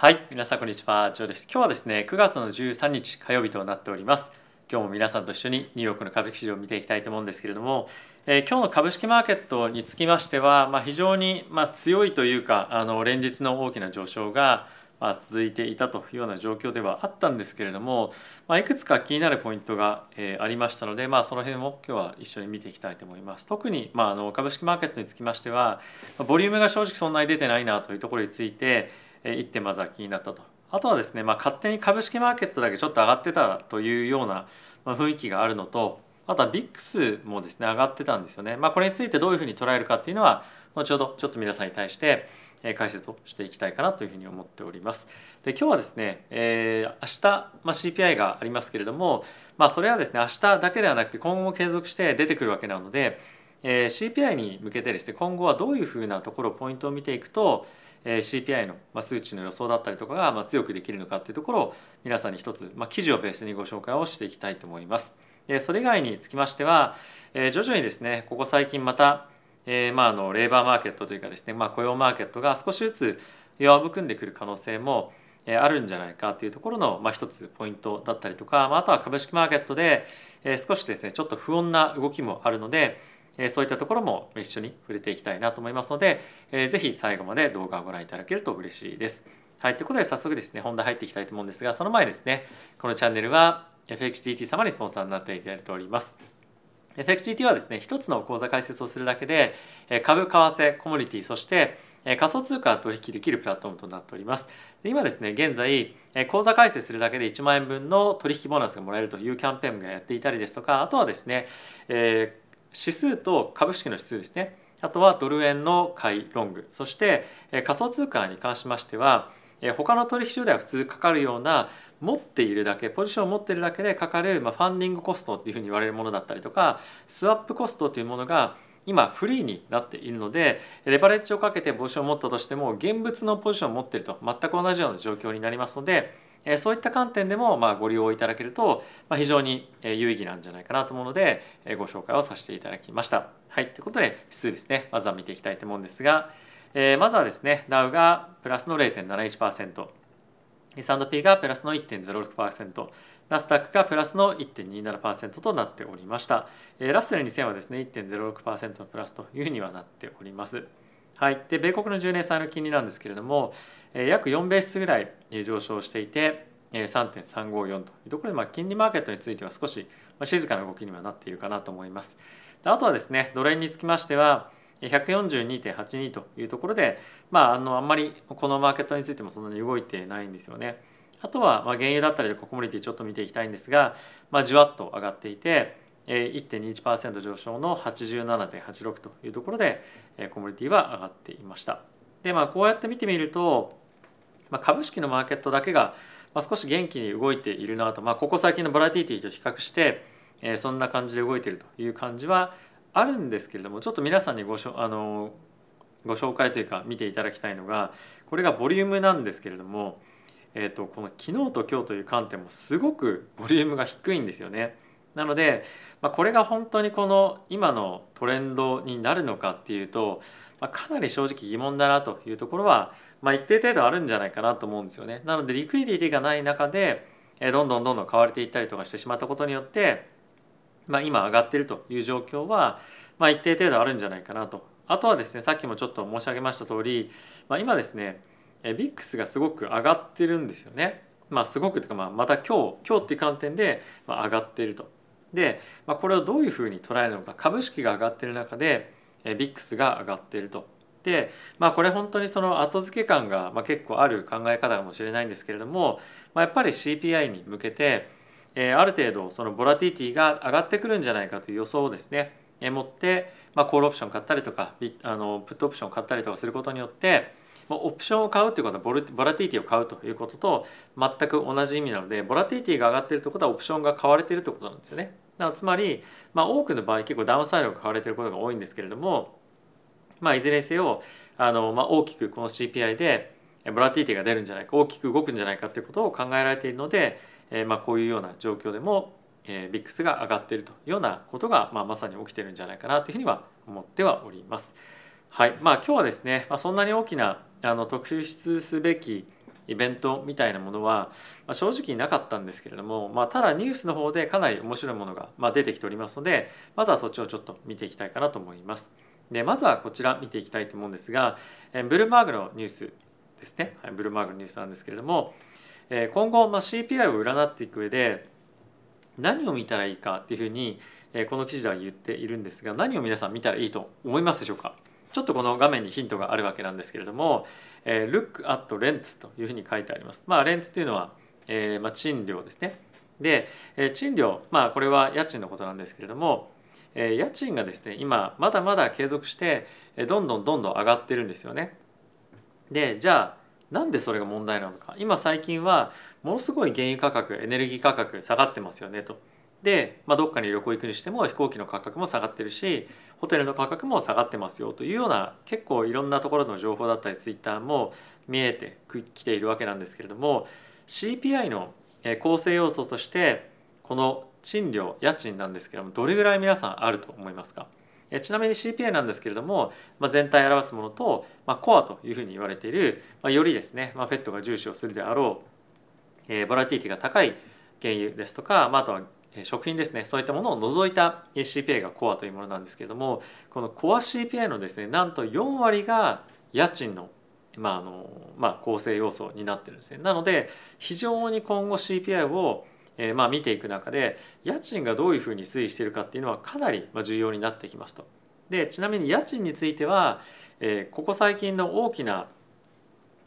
はい皆さんこんにちはジョーです今日はですね9月の13日火曜日となっております今日も皆さんと一緒にニューヨークの株式市場を見ていきたいと思うんですけれども、えー、今日の株式マーケットにつきましては、まあ、非常にまあ強いというかあの連日の大きな上昇がまあ続いていたというような状況ではあったんですけれども、まあ、いくつか気になるポイントが、えー、ありましたので、まあ、その辺も今日は一緒に見ていきたいと思います。特に、まあ、あの株式マーケットにつきましてはボリュームが正直そんなに出てないなというところについて、えー、1点まずは気になったと。あとはですね、まあ、勝手に株式マーケットだけちょっと上がってたというような雰囲気があるのとあとは VIX もですね上がってたんですよね。まあ、これについてどういうふうに捉えるかっていうのは後ほどちょっと皆さんに対して解説をしていきたいかなというふうに思っております。で今日はですね、えー、明日、まあ、CPI がありますけれども、まあ、それはですね明日だけではなくて今後も継続して出てくるわけなので、えー、CPI に向けてですね今後はどういうふうなところポイントを見ていくと CPI の数値の予想だったりとかが強くできるのかっていうところを皆さんに一つ、まあ、記事をベースにご紹介をしていきたいと思います。でそれ以外につきましては徐々にですねここ最近また、えー、まああのレーバーマーケットというかですね、まあ、雇用マーケットが少しずつ弱含んでくる可能性もあるんじゃないかというところの、まあ、一つポイントだったりとか、まあ、あとは株式マーケットで少しですねちょっと不穏な動きもあるのでそういったところも一緒に触れていきたいなと思いますので、ぜひ最後まで動画をご覧いただけると嬉しいです。はい、ということで早速ですね、本題入っていきたいと思うんですが、その前ですね、このチャンネルは FXGT 様にスポンサーになっていただいております。FXGT はですね、一つの口座開設をするだけで、株、為替、コモディティ、そして仮想通貨取引できるプラットフォームとなっております。で今ですね、現在、口座開設するだけで1万円分の取引ボーナスがもらえるというキャンペーンがやっていたりですとか、あとはですね、えー指数と株式の指数ですね。あとはドル円の買いロング。そして仮想通貨に関しましては他の取引所では普通かかるような持っているだけポジションを持っているだけでかかる、ま、ファンディングコストっていうふうに言われるものだったりとかスワップコストというものが今フリーになっているのでレバレッジをかけてポジションを持ったとしても現物のポジションを持っていると全く同じような状況になりますのでそういった観点でもまあご利用いただけると非常に有意義なんじゃないかなと思うのでご紹介をさせていただきました。はい、ということで指数ですねまずは見ていきたいと思うんですが、えー、まずはですねダウがプラスの0.71%。S&P がプラスの1.06%、ナスダックがプラスの1.27%となっておりました。ラッセル2000はですね、1.06%のプラスというふうにはなっております。はい、で米国の10年債の金利なんですけれども、約4ベースぐらい上昇していて3.354というところで、まあ、金利マーケットについては少し静かな動きにはなっているかなと思います。であとはですねドル円につきましては142.82というところで、まあ、あのあんまりこのマーケットについてもそんなに動いてないんですよね。あとはまあ原油だったりとかコモディティちょっと見ていきたいんですが、まあ、じわっと上がっていて1.21%上昇の87.86というところでコモディティは上がっていました。でまあこうやって見てみると、まあ、株式のマーケットだけが少し元気に動いているなと、まあ、ここ最近のボラティティと比較して、そんな感じで動いているという感じはあるんですけれどもちょっと皆さんにごしょあのご紹介というか見ていただきたいのがこれがボリュームなんですけれども、えーと、この昨日と今日という観点もすごくボリュームが低いんですよね。なので、まあ、これが本当にこの今のトレンドになるのかっていうとまあ、かなり正直疑問だなというところは、まあ、一定程度あるんじゃないかなと思うんですよね。なのでリクイディティがない中でどんどんどんどん買われていったりとかしてしまったことによって、まあ、今上がってるという状況は、まあ、一定程度あるんじゃないかなと。あとはですねさっきもちょっと申し上げました通り、まあ、今ですねビックスがすごく上がってるんですよね。まあ、すごくというか、まあ、また今日今日っていう観点で上がっていると。で、まあ、これをどういうふうに捉えるのか株式が上がっている中でビックスが上がっていると。でまあこれ本当にその後付け感がまあ結構ある考え方かもしれないんですけれども、まあ、やっぱり CPI に向けて、え、ある程度そのボラティティが上がってくるんじゃないかという予想をですね、え、持って、まあ、コールオプション買ったりとかあのプットオプション買ったりとかすることによってオプションを買うということはボラティティを買うということと全く同じ意味なのでボラティティが上がっているということはオプションが買われているということなんですよね。つまり、まあ、多くの場合結構ダウンサイドが買われていることが多いんですけれども、まあ、いずれにせよあの、まあ、大きくこの CPI でボラティティが出るんじゃないか大きく動くんじゃないかということを考えられているので、えー、まあこういうような状況でも、えー、ビックスが上がっているというようなことが、まあ、まさに起きてるんじゃないかなというふうには思ってはおります。はいまあ、今日はですね、まあ、そんなに大きなあの特筆すべきイベントみたいなものは、まあ、正直なかったんですけれども、まあ、ただニュースの方でかなり面白いものが、まあ、出てきておりますのでまずはそっちをちょっと見ていきたいかなと思います。でまずはこちら見ていきたいと思うんですがブルーマーグのニュースですね、はい、ブルーマーグのニュースなんですけれども今後、まあ、CPI を占っていく上で何を見たらいいかっていうふうにこの記事では言っているんですが何を皆さん見たらいいと思いますでしょうか？ちょっとこの画面にヒントがあるわけなんですけれども、えー、Look at rents というふうに書いてあります。まあ、レンツというのは、えーまあ、賃料ですね。で、えー、賃料、まあ、これは家賃のことなんですけれども、えー、家賃がですね今まだまだ継続してどんどんどんどん上がってるんですよね。でじゃあなんでそれが問題なのか今最近はものすごい原油価格エネルギー価格下がってますよねと。で、まあ、どっかに旅行行くにしても飛行機の価格も下がってるしホテルの価格も下がってますよというような結構いろんなところの情報だったりツイッターも見えてきているわけなんですけれども CPI の構成要素としてこの賃料家賃なんですけれどもどれぐらい皆さんあると思いますか？ちなみに CPI なんですけれども、まあ、全体を表すものと、まあ、コアというふうに言われている、まあ、よりですね、まあ、フェットが重視をするであろう、えー、ボラティティが高い原油ですとか、まあ、あとは食品ですねそういったものを除いた CPI がコアというものなんですけれどもこのコア CPI のですねなんと4割が家賃のまああのまあ、構成要素になってるんですね。なので非常に今後 CPI をえー、まあ見ていく中で家賃がどういうふうに推移しているかっていうのはかなり重要になってきますと。でちなみに家賃については、えー、ここ最近の大きな、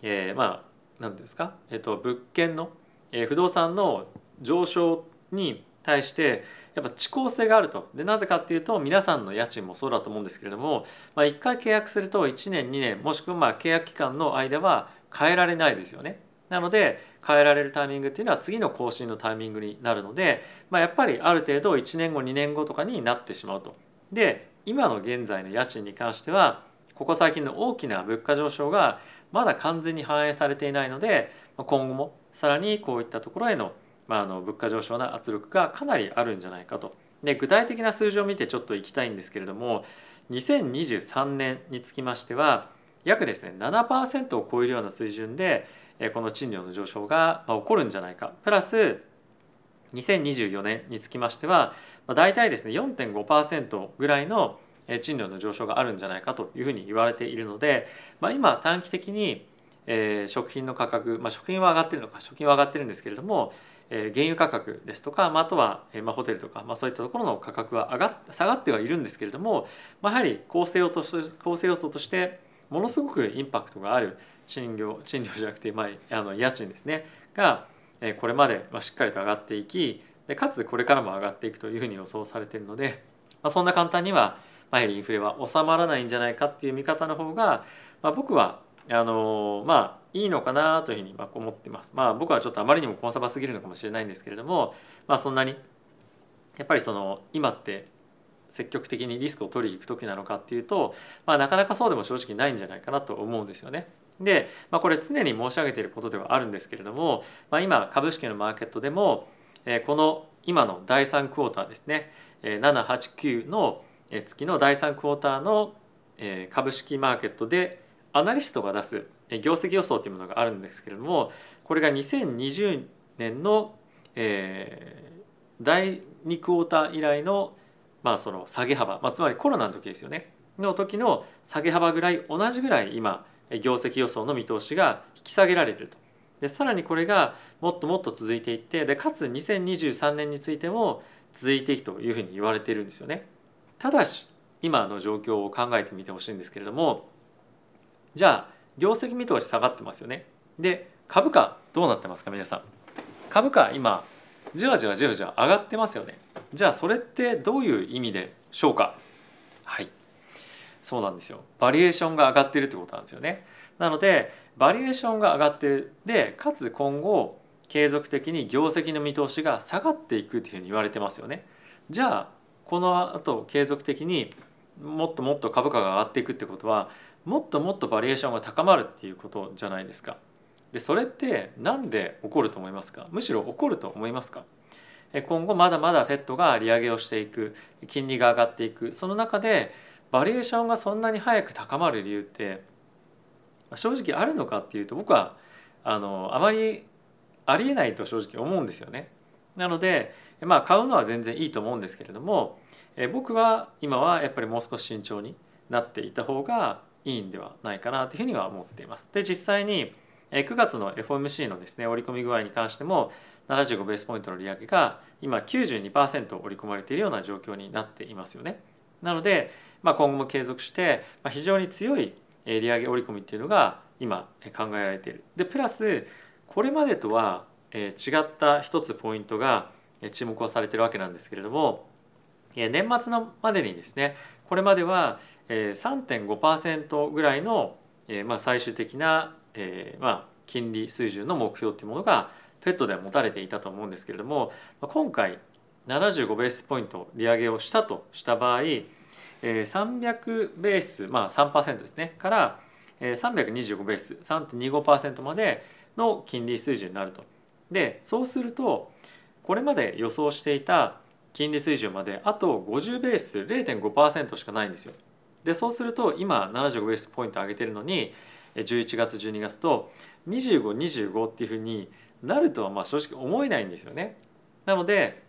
えー、まあ何ですか、えーと、物件の、えー、不動産の上昇に対してやっぱ遅効性があるとでなぜかっていうと皆さんの家賃もそうだと思うんですけれども、まあ、1回契約すると1年2年もしくはまあ契約期間の間は変えられないですよね。なので変えられるタイミングっていうのは次の更新のタイミングになるので、まあ、やっぱりある程度1年後2年後とかになってしまうと。で今の現在の家賃に関してはここ最近の大きな物価上昇がまだ完全に反映されていないので今後もさらにこういったところへのまあ、あの物価上昇の圧力がかなりあるんじゃないかと。で具体的な数字を見てちょっといきたいんですけれども2023年につきましては約ですね7%を超えるような水準でこの賃料の上昇が起こるんじゃないかプラス2024年につきましては大体ですね4.5%ぐらいの賃料の上昇があるんじゃないかというふうに言われているので、まあ、今短期的に食品の価格、まあ、食品は上がってるのか食品は上がってるんですけれども原油価格ですとか、まあ、あとは、まあ、ホテルとか、まあ、そういったところの価格は上がっ下がってはいるんですけれども、まあ、やはり構成要素構成要素としてものすごくインパクトがある賃料賃料じゃなくて、まあ、あの家賃ですねがこれまでしっかりと上がっていきでかつこれからも上がっていくというふうに予想されているので、まあ、そんな簡単には、ま、やはりインフレは収まらないんじゃないかっていう見方の方が、まあ、僕はあのまあいいのかなというふうに思ってます。まあ僕はちょっとあまりにもコンサバすぎるのかもしれないんですけれども、まあそんなにやっぱりその今って積極的にリスクを取りに行く時なのかっていうと、まあ、なかなかそうでも正直ないんじゃないかなと思うんですよね。で、まあ、これ常に申し上げていることではあるんですけれども、まあ、今株式のマーケットでもえこの今の第3クォーターですねえ789の月の第3クォーターの株式マーケットでアナリストが出す業績予想というものがあるんですけれどもこれが2020年の、えー、第2クォーター以来の,、まあその下げ幅、まあ、つまりコロナの時ですよねの時の下げ幅ぐらい同じぐらい今業績予想の見通しが引き下げられていると。でさらにこれがもっともっと続いていってでかつ2023年についても続いていくというふうに言われているんですよね。ただし今の状況を考えてみてほしいんですけれどもじゃあ業績見通し下がってますよね。で株価どうなってますか皆さん。株価今じわじわじわじわ上がってますよね。じゃあそれってどういう意味でしょうかはいそうなんですよ。バリエーションが上がってるってことなんですよね。なのでバリエーションが上がってるでかつ今後継続的に業績の見通しが下がっていくというふうに言われてますよね。じゃあこの後継続的にもっともっと株価が上がっていくってことはもっともっとバリエーションが高まるっていうことじゃないですか。でそれって何で起こると思いますか？むしろ起こると思いますか？今後まだまだ FED が利上げをしていく金利が上がっていくその中でバリエーションがそんなに早く高まる理由って正直あるのかっていうと僕はあのあまりありえないと正直思うんですよね。なのでまあ買うのは全然いいと思うんですけれども僕は今はやっぱりもう少し慎重になっていた方がいいんではないかなというふうには思っています。で実際に9月の FOMC のですね織り込み具合に関しても75ベースポイントの利上げが今92%織り込まれているような状況になっていますよね。なので、まあ、今後も継続して非常に強い利上げ織り込みっていうのが今考えられている。でプラスこれまでとは違った一つポイントが注目をされているわけなんですけれども年末のまでにですねこれまでは3.5%ぐらいのま最終的なま金利水準の目標というものが FED では持たれていたと思うんですけれども今回75ベースポイント利上げをしたとした場合300ベースまあ3%ですねから325ベース3.25%までの金利水準になると。でそうするとこれまで予想していた金利水準まであと50ベース0.5%しかないんですよ。でそうすると今75ベースポイント上げてるのに11月12月と2525っていうふうになるとはまあ正直思えないんですよね。なので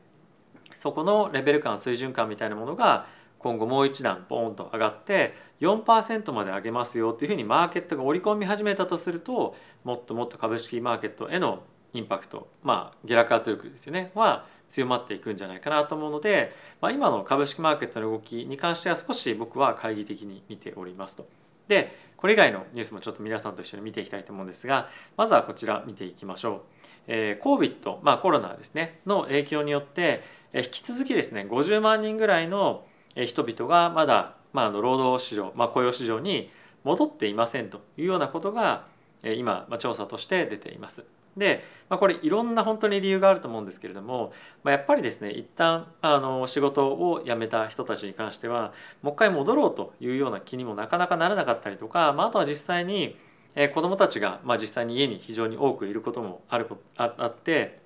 そこのレベル感水準感みたいなものが今後もう一段ポーンと上がって4%まで上げますよっていうふうにマーケットが織り込み始めたとするともっともっと株式マーケットへのインパクトまあ下落圧力ですよねは強まっていくんじゃないかなと思うので、まあ、今の株式マーケットの動きに関しては少し僕は懐疑的に見ておりますと。でこれ以外のニュースもちょっと皆さんと一緒に見ていきたいと思うんですがまずはこちら見ていきましょう。えー、COVID、まあ、コロナですねの影響によって、えー、引き続きですね50万人ぐらいの人々がまだ、まあ、の労働市場、まあ、雇用市場に戻っていませんというようなことが今、ま、調査として出ています。で、まあ、これいろんな本当に理由があると思うんですけれども、まあ、やっぱりですね一旦あの仕事を辞めた人たちに関してはもう一回戻ろうというような気にもなかなかならなかったりとか、まあ、あとは実際に子どもたちが、まあ、実際に家に非常に多くいることもあるああって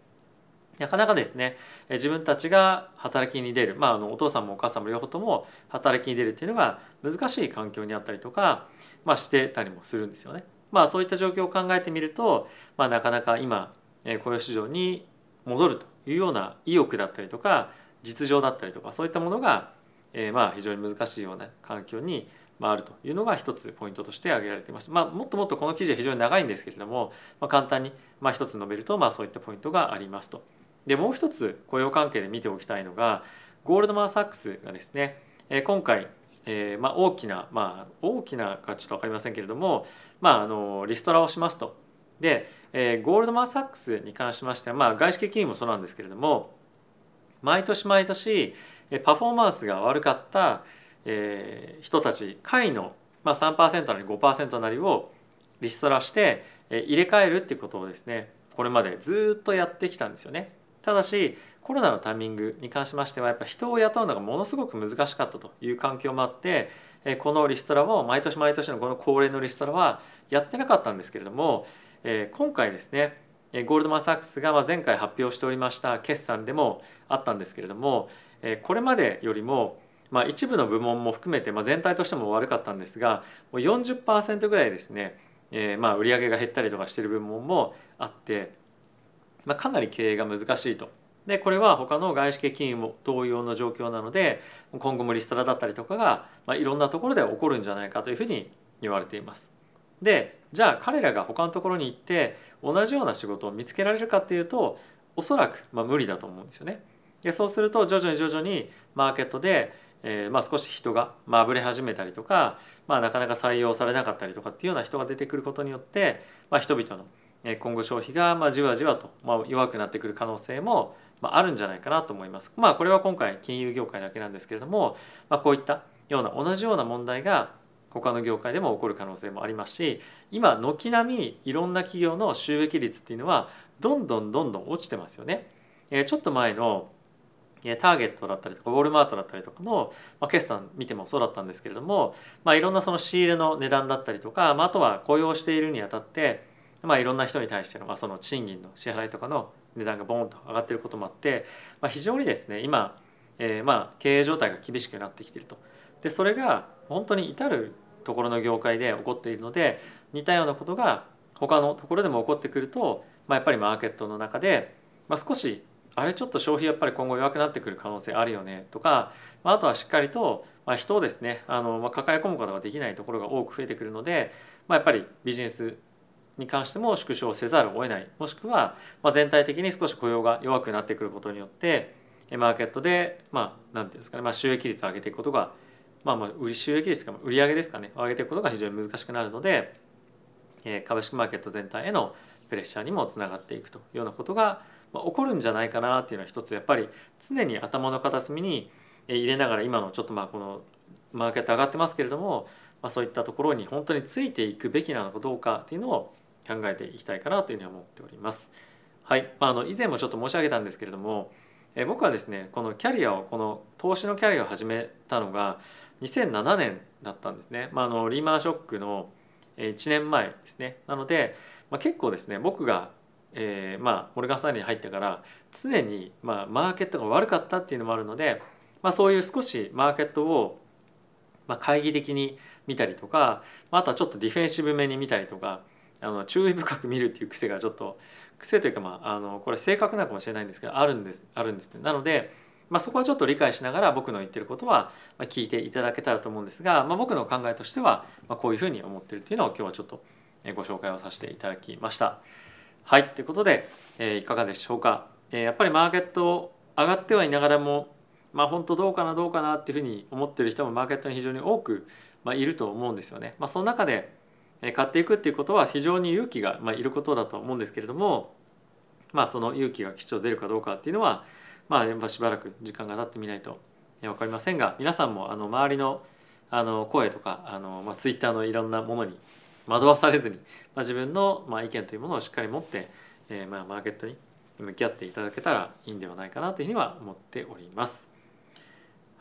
なかなかですね自分たちが働きに出る、まあ、あのお父さんもお母さんも両方とも働きに出るっていうのが難しい環境にあったりとか、まあ、してたりもするんですよね。まあ、そういった状況を考えてみると、まあ、なかなか今雇用市場に戻るというような意欲だったりとか実情だったりとかそういったものが、えー、まあ非常に難しいような環境にあるというのが一つポイントとして挙げられています。まあ、もっともっとこの記事は非常に長いんですけれども、まあ、簡単にまあ一つ述べるとまあそういったポイントがありますと。でもう一つ雇用関係で見ておきたいのがゴールドマン・サックスがですね今回えーまあ、大きな、まあ、大きなかちょっと分かりませんけれども、まあ、あのリストラをしますと。で、えー、ゴールドマン・サックスに関しましては、まあ、外資系金融もそうなんですけれども毎年毎年パフォーマンスが悪かった、えー、人たち下位の、まあ、3%なり5%なりをリストラして、えー、入れ替えるっていうことをですねこれまでずっとやってきたんですよね。ただしコロナのタイミングに関しましてはやっぱ人を雇うのがものすごく難しかったという環境もあってこのリストラを毎年毎年のこの恒例のリストラはやってなかったんですけれども今回ですねゴールドマン・サックスが前回発表しておりました決算でもあったんですけれどもこれまでよりもま一部の部門も含めてま全体としても悪かったんですがもう40%ぐらいですねまあ売上が減ったりとかしてる部門もあってまあかなり経営が難しいとでこれは他の外資系金融も同様の状況なので今後もリストラだったりとかが、まあ、いろんなところで起こるんじゃないかというふうに言われています。でじゃあ彼らが他のところに行って同じような仕事を見つけられるかっていうとおそらくまあ無理だと思うんですよね。でそうすると徐々に徐々にマーケットで、えー、まあ少し人がまあぶれ始めたりとか、まあ、なかなか採用されなかったりとかっていうような人が出てくることによって、まあ、人々の今後消費がまあじわじわとまあ弱くなってくる可能性もまああるんじゃないかなと思います。まあこれは今回金融業界だけなんですけれども、まあ、こういったような同じような問題が他の業界でも起こる可能性もありますし今軒並みいろんな企業の収益率っていうのはどんどんどんどん落ちてますよね。えー、ちょっと前のターゲットだったりとかウォルマートだったりとかの、まあ、決算見てもそうだったんですけれども、まあ、いろんなその仕入れの値段だったりとか、まあ、あとは雇用しているにあたってまあ、いろんな人に対しての,、まあその賃金の支払いとかの値段がボーンと上がってることもあって、まあ、非常にですね今、えー、まあ経営状態が厳しくなってきてると。でそれが本当に至るところの業界で起こっているので似たようなことが他のところでも起こってくると、まあ、やっぱりマーケットの中で、まあ、少しあれちょっと消費やっぱり今後弱くなってくる可能性あるよねとか、まあ、あとはしっかりと、まあ、人をですねあの、まあ、抱え込むことができないところが多く増えてくるので、まあ、やっぱりビジネスに関しても縮小せざるを得ない。もしくは、全体的に少し雇用が弱くなってくることによってマーケットでまあ何ていうんですかね、まあ、収益率を上げていくことがまあまあ売収益率か売上ですかね上げていくことが非常に難しくなるので株式マーケット全体へのプレッシャーにもつながっていくというようなことが起こるんじゃないかなっていうのは一つやっぱり常に頭の片隅に入れながら今のちょっとまあこのマーケット上がってますけれども、まあ、そういったところに本当についていくべきなのかどうかっていうのを考えていきたいかなというふうに思っております。はい、まあ、あの以前もちょっと申し上げたんですけれども、え僕はですねこのキャリアをこの投資のキャリアを始めたのが2007年だったんですね、まあ、あのリーマンショックの1年前ですね。なので、まあ、結構ですね僕が、えー、まあモルガン・スタンレーに入ってから常に、まあ、マーケットが悪かったっていうのもあるので、まあ、そういう少しマーケットを、まあ、懐疑的に見たりとかあとはちょっとディフェンシブめに見たりとかあの注意深く見るっていう癖がちょっと癖というかまああのこれ性格なかもしれないんですけどあるんですあるんですね。なので、まあ、そこはちょっと理解しながら僕の言ってることは聞いていただけたらと思うんですが、まあ、僕の考えとしてはこういうふうに思ってるっていうのを今日はちょっとご紹介をさせていただきました。はいということで、えー、いかがでしょうか。えー、やっぱりマーケット上がってはいながらもまあ本当どうかなどうかなっていうふうに思ってる人もマーケットに非常に多く、まあ、いると思うんですよね。まあ、その中で買っていくっていうことは非常に勇気が、まあ、いることだと思うんですけれども、まあ、その勇気がきちんと出るかどうかっていうのは、まあ、しばらく時間が経ってみないと分かりませんが皆さんもあの周りのあの声とかあの、まあ、ツイッターのいろんなものに惑わされずに、まあ、自分の、まあ、意見というものをしっかり持って、えー、まあマーケットに向き合っていただけたらいいんではないかなというふうには思っております。